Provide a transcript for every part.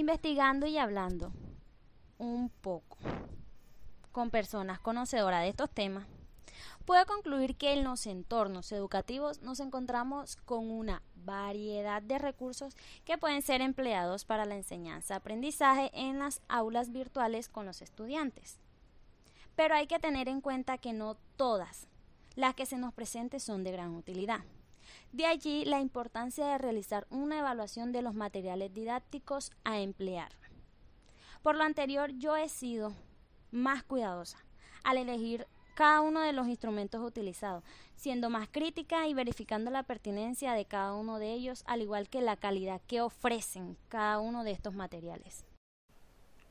Investigando y hablando un poco con personas conocedoras de estos temas, puedo concluir que en los entornos educativos nos encontramos con una variedad de recursos que pueden ser empleados para la enseñanza-aprendizaje en las aulas virtuales con los estudiantes. Pero hay que tener en cuenta que no todas las que se nos presenten son de gran utilidad. De allí la importancia de realizar una evaluación de los materiales didácticos a emplear. Por lo anterior, yo he sido más cuidadosa al elegir cada uno de los instrumentos utilizados, siendo más crítica y verificando la pertinencia de cada uno de ellos, al igual que la calidad que ofrecen cada uno de estos materiales.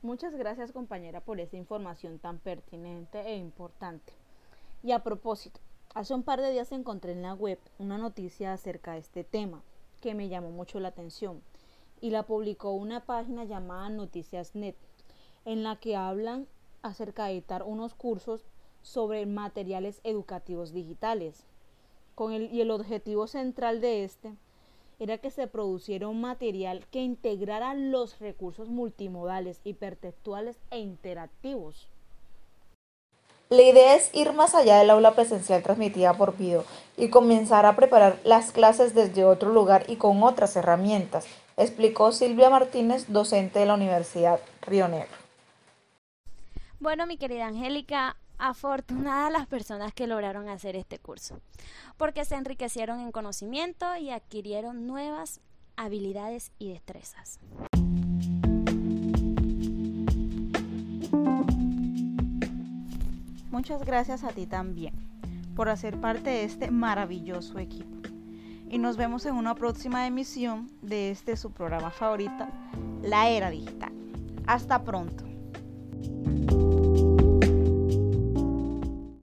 Muchas gracias compañera por esta información tan pertinente e importante. Y a propósito, hace un par de días encontré en la web una noticia acerca de este tema que me llamó mucho la atención y la publicó una página llamada Noticias Net en la que hablan acerca de editar unos cursos sobre materiales educativos digitales. Con el, y el objetivo central de este era que se produciera un material que integrara los recursos multimodales, hipertextuales e interactivos. La idea es ir más allá del aula presencial transmitida por video y comenzar a preparar las clases desde otro lugar y con otras herramientas, explicó Silvia Martínez, docente de la Universidad Río Negro. Bueno, mi querida Angélica, afortunadas las personas que lograron hacer este curso, porque se enriquecieron en conocimiento y adquirieron nuevas habilidades y destrezas. Muchas gracias a ti también por hacer parte de este maravilloso equipo. Y nos vemos en una próxima emisión de este su programa favorita, La Era Digital. Hasta pronto.